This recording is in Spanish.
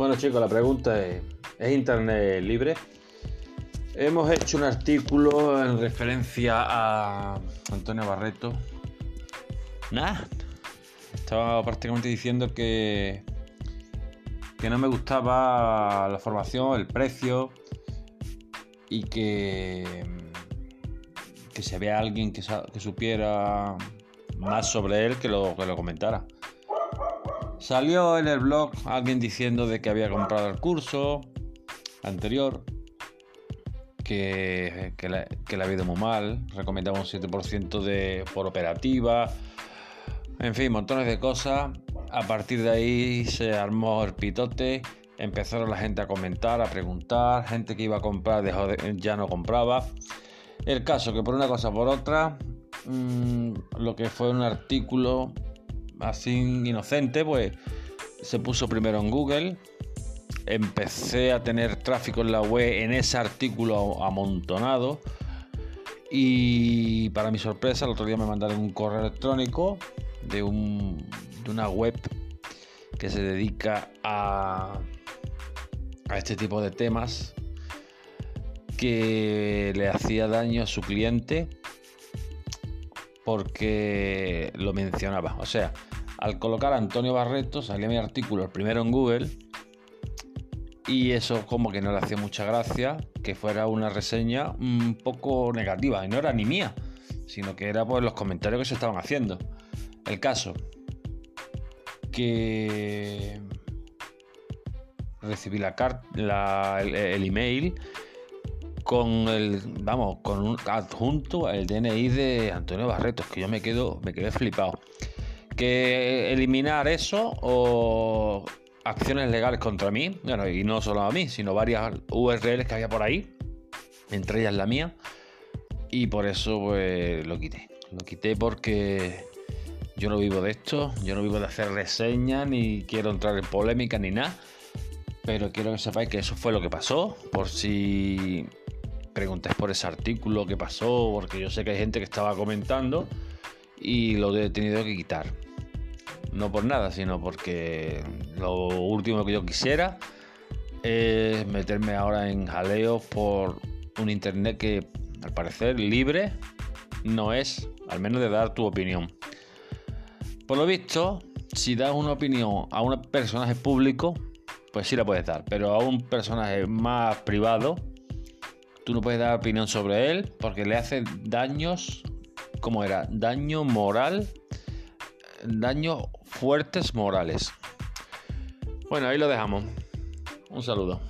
Bueno chicos, la pregunta es, ¿es Internet libre? Hemos hecho un artículo en referencia a Antonio Barreto. Nada, estaba prácticamente diciendo que, que no me gustaba la formación, el precio y que, que si había alguien que, que supiera más sobre él que lo, que lo comentara. Salió en el blog alguien diciendo de que había comprado el curso anterior, que, que, le, que ha habido muy mal, recomendaba un 7% de, por operativa, en fin, montones de cosas. A partir de ahí se armó el pitote, empezaron la gente a comentar, a preguntar, gente que iba a comprar dejó ya no compraba. El caso que por una cosa por otra, mmm, lo que fue un artículo así inocente, pues se puso primero en Google. Empecé a tener tráfico en la web en ese artículo amontonado. Y para mi sorpresa, el otro día me mandaron un correo electrónico de, un, de una web que se dedica a, a este tipo de temas que le hacía daño a su cliente porque lo mencionaba. O sea, al colocar a Antonio Barreto salía mi artículo el primero en Google y eso como que no le hacía mucha gracia que fuera una reseña un poco negativa y no era ni mía, sino que era por los comentarios que se estaban haciendo. El caso que recibí la carta, el, el email con el, vamos, con un adjunto el DNI de Antonio Barreto, que yo me quedo, me quedé flipado que eliminar eso o acciones legales contra mí, bueno, y no solo a mí, sino varias URLs que había por ahí, entre ellas la mía, y por eso pues lo quité. Lo quité porque yo no vivo de esto, yo no vivo de hacer reseñas, ni quiero entrar en polémica ni nada, pero quiero que sepáis que eso fue lo que pasó, por si preguntáis por ese artículo que pasó, porque yo sé que hay gente que estaba comentando y lo he tenido que quitar no por nada, sino porque lo último que yo quisiera es meterme ahora en jaleo por un internet que al parecer libre no es, al menos de dar tu opinión. Por lo visto, si das una opinión a un personaje público, pues sí la puedes dar, pero a un personaje más privado, tú no puedes dar opinión sobre él porque le hace daños, como era, daño moral, daño fuertes morales. Bueno, ahí lo dejamos. Un saludo.